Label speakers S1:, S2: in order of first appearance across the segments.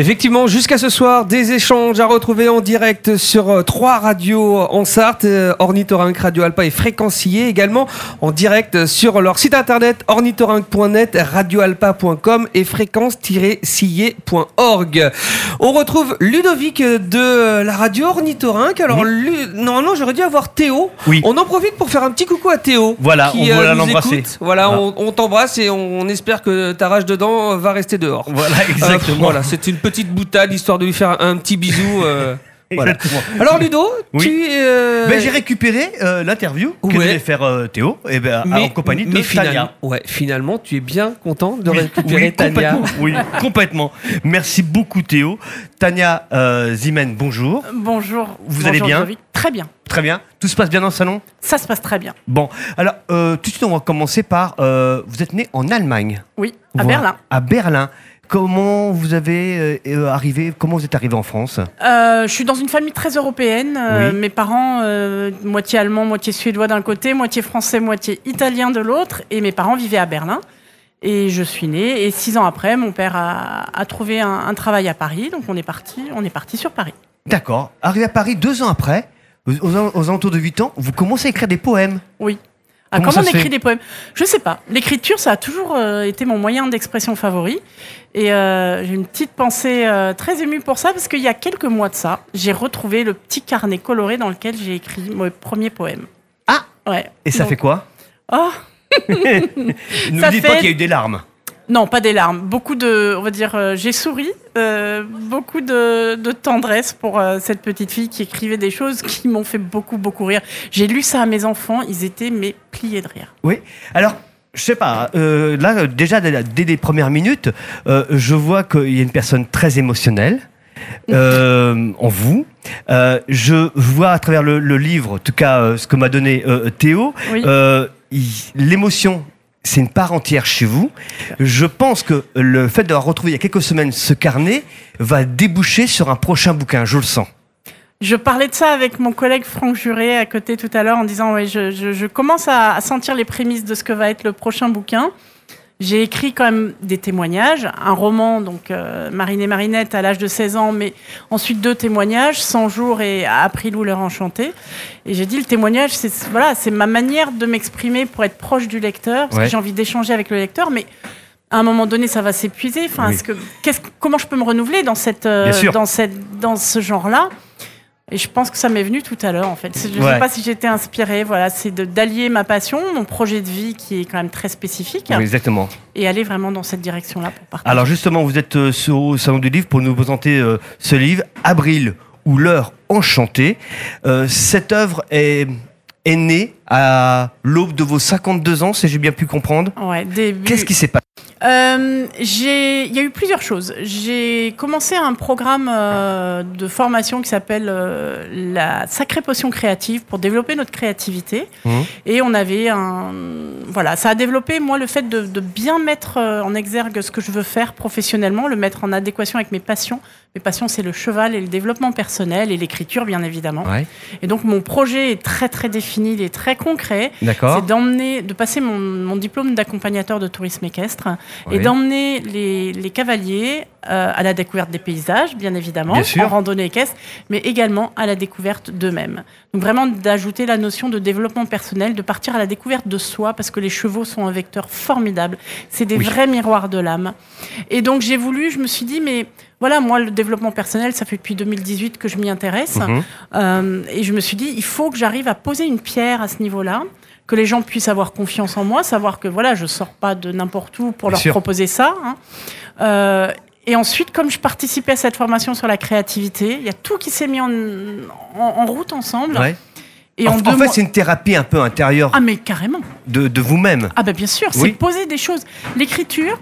S1: Effectivement, jusqu'à ce soir, des échanges à retrouver en direct sur euh, trois radios en Sarthe, euh, Ornithorynque, Radio Alpa et Fréquencier, également en direct sur leur site internet ornithorynque.net, radioalpa.com et fréquence-sillé.org. On retrouve Ludovic de la radio Ornithorynque. Alors, Lu- normalement, j'aurais dû avoir Théo.
S2: Oui.
S1: On en profite pour faire un petit coucou à Théo.
S2: Voilà,
S1: qui,
S2: on
S1: euh,
S2: l'embrasser.
S1: Voilà,
S2: Ah.
S1: on, on t'embrasse et on, on espère que ta rage dedans va rester dehors.
S2: Voilà,
S1: Euh,
S2: exactement.
S1: voilà, c'est une petite boutade histoire de lui faire un, petit bisou. euh, voilà. Alors Ludo,
S2: Oui.
S1: tu euh,
S2: Ben, j'ai récupéré euh, l'interview que
S1: Ouais.
S2: devait faire euh, Théo et ben, en compagnie de
S1: mais
S2: Tania.
S1: finalement, ouais, finalement, tu es bien content de récupérer
S2: oui,
S1: Tania.
S2: complètement. Oui, complètement. Merci beaucoup Théo. Tania euh, Zimen, bonjour.
S3: Bonjour.
S2: Vous
S3: Bonjour,
S2: allez bien.
S3: Très bien.
S2: Très bien. Tout se passe bien dans le salon?
S3: Ça se passe très bien.
S2: Bon, alors euh, tout de suite on va commencer par... euh, vous êtes né en Allemagne.
S3: Oui, à
S2: Voilà.
S3: Berlin.
S2: À Berlin. Comment vous avez euh, euh, arrivé Comment vous êtes arrivé en France?
S3: Euh, je suis dans une famille très européenne. Euh,
S2: Oui.
S3: Mes parents, moitié allemand, moitié suédois d'un côté, moitié français, moitié italien de l'autre. Et mes parents vivaient à Berlin. Et je suis née. Et six ans après, mon père a, a trouvé un, un travail à Paris. Donc on est parti, on est parti sur Paris.
S2: D'accord. Arrivé à Paris deux ans après, aux, aux- aux alentours de 8 ans, vous commencez à écrire des poèmes.
S3: Oui. Ah,
S2: Comment
S3: on écrit des poèmes? Je sais pas. L'écriture, ça a toujours euh, été mon moyen d'expression favori. Et euh, j'ai une petite pensée euh, très émue pour ça, parce qu'il y a quelques mois de ça, j'ai retrouvé le petit carnet coloré dans lequel j'ai écrit mon premier poème.
S2: Ah
S3: Ouais.
S2: Et ça
S3: Donc-
S2: fait quoi?
S3: Oh
S2: Ne me dites pas qu'il y a eu des larmes.
S3: Non, pas des larmes. Beaucoup de, on va dire, euh, j'ai souri. euh, beaucoup de, de tendresse pour euh, cette petite fille qui écrivait des choses qui m'ont fait beaucoup, beaucoup rire. J'ai lu ça à mes enfants, ils étaient mais pliés de rire.
S2: Oui. Alors, je sais pas. là, déjà dès, les premières minutes, je vois qu'il y a une personne très émotionnelle. euh, en vous. Euh, je vois à travers le, le livre, en tout cas euh, ce que m'a donné Théo,
S3: Oui.
S2: l'émotion, c'est une part entière chez vous. Je pense que le fait d'avoir retrouvé il y a quelques semaines ce carnet va déboucher sur un prochain bouquin, je le sens.
S3: Je parlais de ça avec mon collègue Franck Juré à côté tout à l'heure en disant ouais, je, je- je commence à, à sentir les prémices de ce que va être le prochain bouquin. J'ai écrit quand même des témoignages, un roman, donc euh, Marine et Marinette à l'âge de 16 ans, mais ensuite deux témoignages, 100 jours et April ou l'heure enchantée. Et j'ai dit le témoignage, c'est voilà, c'est ma manière de m'exprimer pour être proche du lecteur, parce
S2: Ouais.
S3: que j'ai envie d'échanger avec le lecteur, mais à un moment donné, ça va s'épuiser. Enfin,
S2: Oui.
S3: est-ce que, comment je peux me renouveler dans cette, euh, dans cette, dans ce genre-là? Et je pense que ça m'est venu tout à l'heure, en fait. Je ne
S2: Ouais.
S3: sais pas si j'étais inspirée. Voilà, c'est d'allier ma passion, mon projet de vie qui est quand même très spécifique,
S2: Oui, exactement.
S3: et aller vraiment dans cette direction-là pour partager.
S2: Alors justement, vous êtes euh, sur, au Salon du Livre pour nous présenter euh, ce livre, Abril ou l'heure enchantée. Euh, cette œuvre est, est née à l'aube de vos 52 ans, si j'ai bien pu comprendre.
S3: Ouais, début.
S2: Qu'est-ce qui s'est passé?
S3: Euh, Il y a eu plusieurs choses. J'ai commencé un programme euh, de formation qui s'appelle euh, la Sacrée Potion Créative pour développer notre créativité.
S2: Mhm.
S3: Et on avait un. Voilà, ça a développé, moi, le fait de, de bien mettre en exergue ce que je veux faire professionnellement, le mettre en adéquation avec mes passions. Mes passions, c'est le cheval et le développement personnel et l'écriture, bien évidemment.
S2: Ouais,
S3: Et donc, mon projet est très, très défini, il est très concret. C'est d'emmener, de passer mon, mon diplôme d'accompagnateur de tourisme équestre et d'emmener les, les cavaliers euh, à la découverte des paysages, bien évidemment,
S2: Bien
S3: en randonnée équestre, mais également à la découverte d'eux-mêmes. Donc vraiment d'ajouter la notion de développement personnel, de partir à la découverte de soi, parce que les chevaux sont un vecteur formidable. C'est des
S2: Oui.
S3: vrais miroirs de l'âme. Et donc j'ai voulu, je me suis dit, mais voilà, moi le développement personnel, ça fait depuis 2018 que je m'y intéresse.
S2: Mhm.
S3: Euh, et je me suis dit, il faut que j'arrive à poser une pierre à ce niveau-là, que les gens puissent avoir confiance en moi, savoir que voilà, je sors pas de n'importe où pour
S2: Bien
S3: leur
S2: sûr.
S3: proposer ça. hein. Euh, et ensuite, comme je participais à cette formation sur la créativité, il y a tout qui s'est mis en, en- en route ensemble.
S2: Ouais.
S3: Et
S2: en, fait,
S3: mois-
S2: c'est une thérapie un peu intérieure
S3: Ah mais carrément.
S2: de, de vous-même.
S3: Ah ben bien sûr,
S2: Oui.
S3: c'est poser des choses. L'écriture,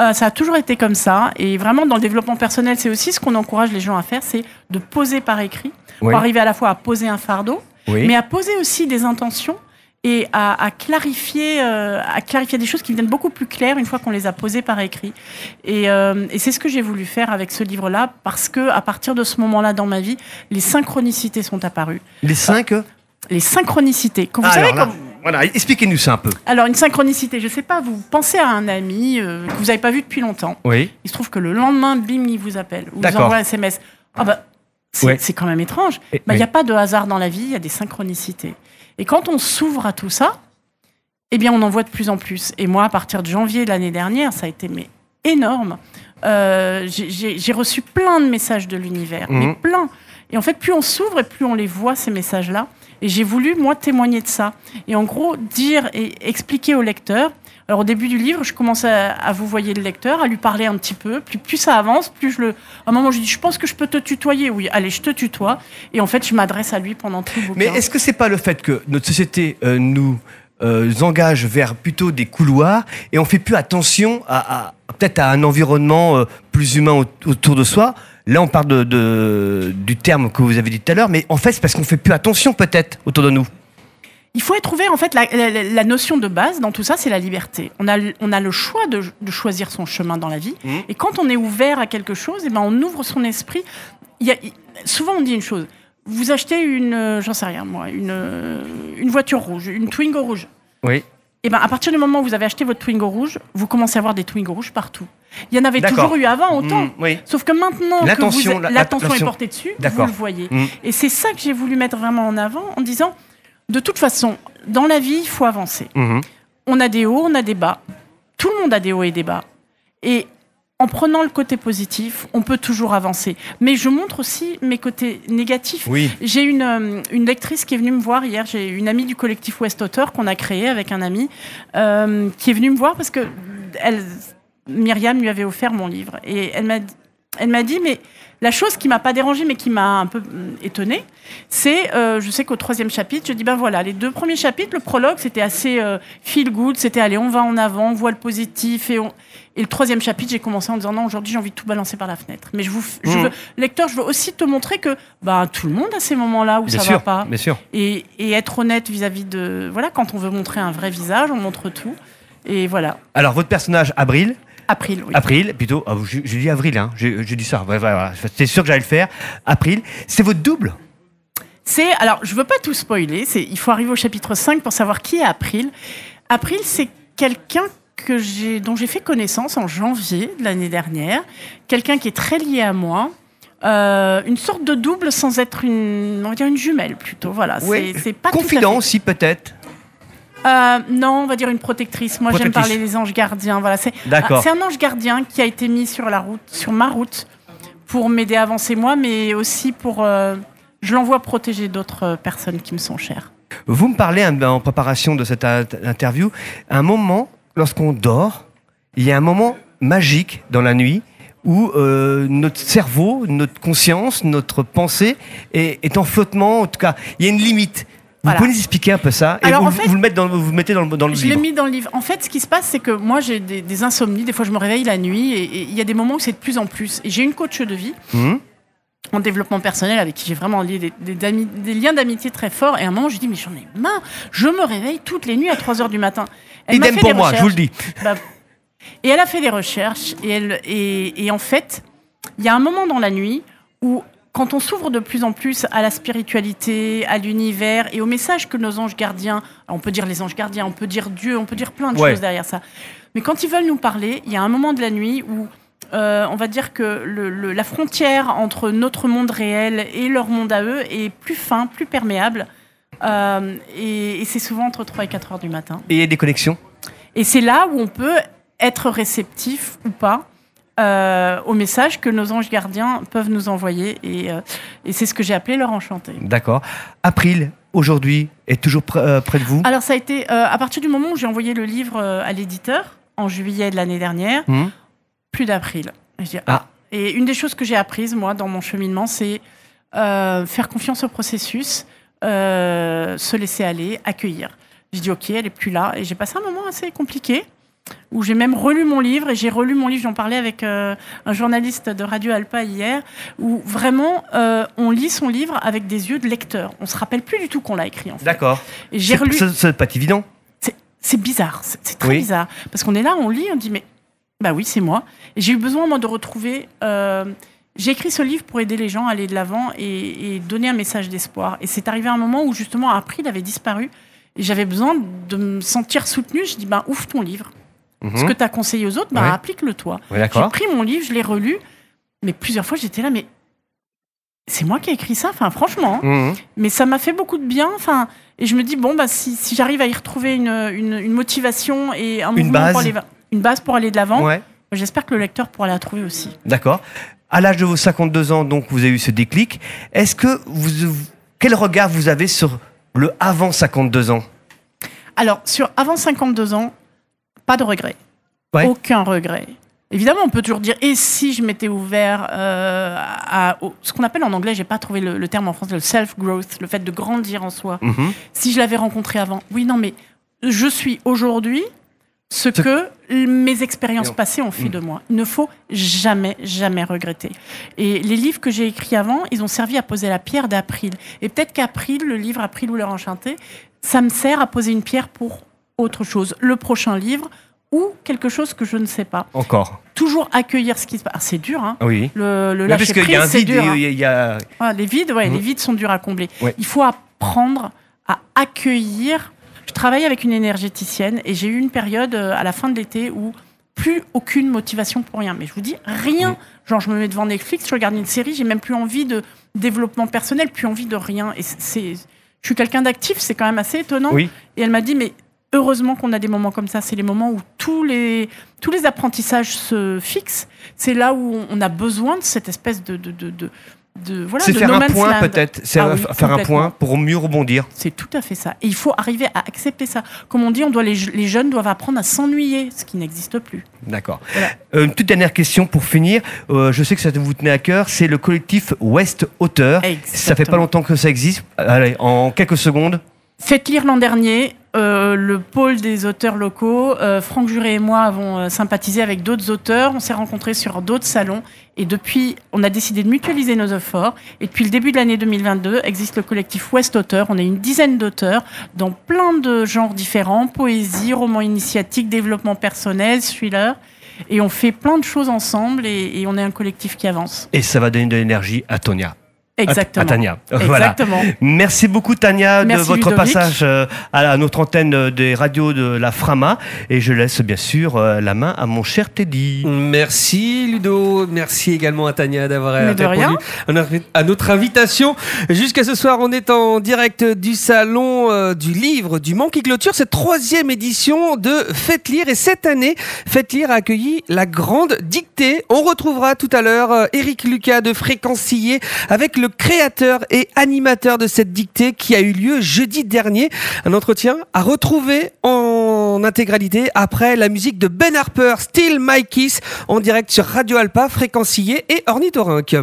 S3: euh, ça a toujours été comme ça. Et vraiment, dans le développement personnel, c'est aussi ce qu'on encourage les gens à faire, c'est de poser par écrit,
S2: Oui.
S3: pour arriver à la fois à poser un fardeau,
S2: Oui.
S3: mais à poser aussi des intentions et à, à clarifier, euh, à clarifier des choses qui deviennent beaucoup plus claires une fois qu'on les a posées par écrit. Et, euh, et c'est ce que j'ai voulu faire avec ce livre-là, parce que à partir de ce moment-là dans ma vie, les synchronicités sont apparues.
S2: Les cinq euh,
S3: Les synchronicités. Quand vous
S2: Ah,
S3: savez,
S2: là. Voilà, expliquez-nous ça un peu.
S3: Alors, une synchronicité, je sais pas, vous pensez à un ami euh, que vous n'avez pas vu depuis longtemps.
S2: Oui.
S3: Il se trouve que le lendemain, bim, il vous appelle. Ou vous envoie un SMS. Ah bah, c'est
S2: Ouais.
S3: quand même étrange. Bah, Il n'y
S2: oui.
S3: a pas de hasard dans la vie, il y a des synchronicités. Et quand on s'ouvre à tout ça, eh bien, on en voit de plus en plus. Et moi, à partir de janvier de l'année dernière, ça a été mais, énorme. Euh, j'ai- reçu plein de messages de l'univers, mais
S2: Mhm.
S3: plein. Et en fait, plus on s'ouvre et plus on les voit, ces messages-là. Et j'ai voulu, moi, témoigner de ça. Et en gros, dire et expliquer au lecteur. Alors, au début du livre, je commence à, vous voyer le lecteur, à lui parler un petit peu. Plus, plus ça avance, plus je le. À un moment, je dis Je pense que je peux te tutoyer. Oui, allez, je te tutoie. Et en fait, je m'adresse à lui pendant tout le.
S2: Mais est-ce que c'est pas le fait que notre société euh, nous euh, engage vers plutôt des couloirs et on fait plus attention à, à- peut-être à un environnement euh, plus humain au- autour de soi Là, on parle de, de- du terme que vous avez dit tout à l'heure, mais en fait, c'est parce qu'on fait plus attention peut-être autour de nous.
S3: Il faut trouver en fait la, la- la notion de base dans tout ça, c'est la liberté. On a, le- on a le choix de, de choisir son chemin dans la vie.
S2: Mhm.
S3: Et quand on est ouvert à quelque chose, et ben on ouvre son esprit. Il y a, souvent on dit une chose. Vous achetez une, euh, j'en sais rien moi, une, euh, une voiture rouge, une Twingo rouge.
S2: Oui.
S3: Et ben à partir du moment où vous avez acheté votre Twingo rouge, vous commencez à avoir des Twingo rouges partout. Il y en avait toujours eu avant autant.
S2: Mm, oui.
S3: Sauf que maintenant
S2: L'attention,
S3: l'attention est portée dessus, vous le voyez.
S2: Mm.
S3: Et c'est ça que j'ai voulu mettre vraiment en avant en disant, de toute façon, dans la vie, il faut avancer.
S2: Mhm.
S3: On a des hauts, on a des bas. Tout le monde a des hauts et des bas. Et en prenant le côté positif, on peut toujours avancer. Mais je montre aussi mes côtés négatifs.
S2: Oui.
S3: J'ai une, euh, une lectrice qui est venue me voir hier. J'ai une amie du collectif West Auteur qu'on a créé avec un ami euh, qui est venue me voir parce que elle, Myriam lui avait offert mon livre. Et elle m'a elle m'a dit, mais la chose qui m'a pas dérangée, mais qui m'a un peu hum, étonnée, c'est, euh, je sais qu'au troisième chapitre, je dis, ben voilà, les deux premiers chapitres, le prologue, c'était assez euh, feel good, c'était, allez, on va en avant, on voit le positif, et, on... et le troisième chapitre, j'ai commencé en disant, non, aujourd'hui, j'ai envie de tout balancer par la fenêtre. Mais je vous, je
S2: Mhm.
S3: veux, lecteur, je veux aussi te montrer que, ben, tout le monde a ces moments-là où
S2: Bien
S3: ça
S2: sûr.
S3: va pas.
S2: Bien sûr.
S3: Et, et être honnête vis-à-vis de, voilà, quand on veut montrer un vrai visage, on montre tout. Et voilà.
S2: Alors, votre personnage, Abril,
S3: April, oui.
S2: April, plutôt. Ah, je, je dis Avril, hein. J'ai j'ai dit ça. Ouais, ouais, voilà. C'est sûr que j'allais le faire. April, c'est votre double?
S3: C'est alors, je veux pas tout spoiler. Il faut arriver au chapitre 5 pour savoir qui est April. April, c'est quelqu'un que j'ai, dont j'ai fait connaissance en janvier de l'année dernière. Quelqu'un qui est très lié à moi. Euh, une sorte de double sans être une, on va dire une jumelle plutôt. Voilà.
S2: Ouais.
S3: C'est, pas
S2: Confident aussi, peut-être?
S3: Euh, non, on va dire une protectrice. Moi, j'aime parler des anges gardiens. Voilà, c'est ah, c'est un ange gardien qui a été mis sur la route, sur ma route, pour m'aider à avancer moi, mais aussi pour. euh, je l'envoie protéger d'autres euh, personnes qui me sont chères.
S2: Vous me parlez hein, en préparation de cette in- interview, un moment, lorsqu'on dort, il y a un moment magique dans la nuit où euh, notre cerveau, notre conscience, notre pensée est, est en flottement. En tout cas, il y a une limite. Vous pouvez nous expliquer un peu ça et
S3: Alors,
S2: vous,
S3: en fait-
S2: vous le mettez dans, vous le mettez dans le, dans le
S3: Je l'ai
S2: livre.
S3: mis dans le livre. En fait, ce qui se passe, c'est que moi, j'ai des, des insomnies. Des fois, je me réveille la nuit et il y a des moments où c'est de plus en plus. Et j'ai une coach de vie
S2: Mhm.
S3: en développement personnel avec qui j'ai vraiment lié des, des ami- des liens d'amitié très forts. Et à un moment, je dis, mais j'en ai marre. Je me réveille toutes les nuits à 3 heures du matin. Elle
S2: Idem
S3: fait
S2: pour moi, je vous le dis.
S3: Bah, et elle a fait des recherches et, elle, et, et en fait, il y a un moment dans la nuit où, quand on s'ouvre de plus en plus à la spiritualité, à l'univers et au message que nos anges gardiens, on peut dire les anges gardiens, on peut dire Dieu, on peut dire plein de
S2: Ouais.
S3: choses derrière ça. Mais quand ils veulent nous parler, il y a un moment de la nuit où euh, on va dire que le- le- la frontière entre notre monde réel et leur monde à eux est plus fin, plus perméable. Euh, et et c'est souvent entre 3 et 4 heures du matin.
S2: Et il y a des connexions?
S3: Et c'est là où on peut être réceptif ou pas euh, au message que nos anges gardiens peuvent nous envoyer. Et, euh, et c'est ce que j'ai appelé leur enchanté.
S2: D'accord. April, aujourd'hui, est toujours pr- euh, près de vous?
S3: Alors ça a été euh, à partir du moment où j'ai envoyé le livre à l'éditeur en juillet de l'année dernière,
S2: Mhm.
S3: plus d'April.
S2: Ah.
S3: Et une des choses que j'ai apprises moi dans mon cheminement, c'est faire confiance au processus, se laisser aller, accueillir. J'ai dit ok, elle est plus là, et j'ai passé un moment assez compliqué où j'ai même relu mon livre et j'ai relu mon livre. J'en parlais avec euh, un journaliste de Radio Alpa hier, où vraiment euh, on lit son livre avec des yeux de lecteur. On se rappelle plus du tout qu'on l'a écrit en fait.
S2: D'accord.
S3: Et j'ai
S2: C'est
S3: relu.
S2: doit pas évident.
S3: C'est- C'est bizarre, c'est c'est très
S2: Oui.
S3: bizarre. Parce qu'on est là, on lit, on dit, mais bah oui, c'est moi. Et j'ai eu besoin, moi, de retrouver. euh, j'ai écrit ce livre pour aider les gens à aller de l'avant et, et donner un message d'espoir. Et c'est arrivé à un moment où, justement, April avait disparu. Et j'avais besoin de me sentir soutenue. Je dis, ben, ouvre ton livre.
S2: Mhm.
S3: Ce que tu as conseillé aux autres,
S2: Ouais.
S3: applique-le toi.
S2: Ouais,
S3: J'ai pris mon livre, je l'ai relu, mais plusieurs fois j'étais là, mais c'est moi qui ai écrit ça, enfin franchement. hein.
S2: Mhm.
S3: Mais ça m'a fait beaucoup de bien, enfin. Et je me dis bon bah si, si j'arrive à y retrouver une, une, une motivation et un
S2: Une base.
S3: pour aller, une base pour aller de l'avant,
S2: Ouais.
S3: j'espère que le lecteur pourra la trouver aussi.
S2: D'accord. À l'âge de vos 52 ans, donc, vous avez eu ce déclic. Est-ce que vous, quel regard vous avez sur le avant 52 ans?
S3: Alors sur avant 52 ans, pas de regret,
S2: Ouais.
S3: aucun regret. Évidemment, on peut toujours dire et si je m'étais ouvert euh, à, au- ce qu'on appelle en anglais, j'ai pas trouvé le, le terme en français, le self growth, le fait de grandir en soi.
S2: Mhm.
S3: si je l'avais rencontré avant. Oui, non, mais je suis aujourd'hui ce que mes expériences passées ont fait
S2: Mm.
S3: de moi. Il ne faut jamais, jamais regretter. Et les livres que j'ai écrits avant, ils ont servi à poser la pierre d'April. Et peut-être qu'April, le livre April ou l'heure enchantée, ça me sert à poser une pierre pour autre chose. Le prochain livre ou quelque chose que je ne sais pas.
S2: Encore.
S3: Toujours accueillir ce qui se passe. Ah, c'est dur, hein.
S2: Oui.
S3: Le, lâcher prise, c'est dur. hein.
S2: y a- a-
S3: Ah, les vides, ouais,
S2: Mhm.
S3: les vides sont durs à combler.
S2: Ouais.
S3: Il faut apprendre à accueillir. Je travaille avec une énergéticienne et j'ai eu une période euh, à la fin de l'été où plus aucune motivation pour rien. Mais je vous dis rien. Genre, je me mets devant Netflix, je regarde une série, j'ai même plus envie de développement personnel, plus envie de rien. Et c'est, je suis quelqu'un d'actif, c'est quand même assez étonnant.
S2: Oui.
S3: Et elle m'a dit, mais heureusement qu'on a des moments comme ça. C'est les moments où tous les, tous les apprentissages se fixent. C'est là où on a besoin de cette espèce de, de, de, de, de- voilà,
S2: C'est
S3: de
S2: faire
S3: no
S2: un point peut-être. C'est
S3: Ah
S2: euh,
S3: oui,
S2: faire un point pour mieux rebondir.
S3: C'est tout à fait ça. Et il faut arriver à accepter ça. Comme on dit, on doit les, les jeunes doivent apprendre à s'ennuyer, ce qui n'existe plus.
S2: D'accord.
S3: Voilà.
S2: Euh, une toute dernière question pour finir. Euh, je sais que ça vous tenait à cœur. C'est le collectif West Auteur. Ça fait pas longtemps que ça existe. Allez, en quelques secondes.
S3: Faites lire l'an dernier, le pôle des auteurs locaux. Euh, Franck Juré et moi avons euh, sympathisé avec d'autres auteurs. On s'est rencontrés sur d'autres salons. Et depuis, on a décidé de mutualiser nos efforts. Et depuis le début de l'année 2022, existe le collectif West Auteur. On est une dizaine d'auteurs dans plein de genres différents poésie, roman initiatique, développement personnel, thriller. Et on fait plein de choses ensemble et, et on est un collectif qui avance.
S2: Et ça va donner de l'énergie à Tonia.
S3: Exactement.
S2: À, Tania. Euh, Voilà.
S3: Exactement.
S2: Merci beaucoup Tania
S3: Merci,
S2: de votre
S3: Ludovic.
S2: passage euh, à notre antenne euh, des radios de la Frama et je laisse bien sûr euh, la main à mon cher Teddy.
S1: Merci Ludo, merci également à Tania d'avoir répondu à notre- invitation. Jusqu'à ce soir, on est en direct du salon du livre du Mans qui clôture cette troisième édition de Faites lire. Et cette année, Faites lire a accueilli la grande dictée. On retrouvera tout à l'heure Eric Lucas de Fréquencier avec le créateur et animateur de cette dictée qui a eu lieu jeudi dernier. Un entretien à retrouver en intégralité après la musique de Ben Harper, Still My Kiss, en direct sur Radio Alpa, Fréquencier et Ornithorynque.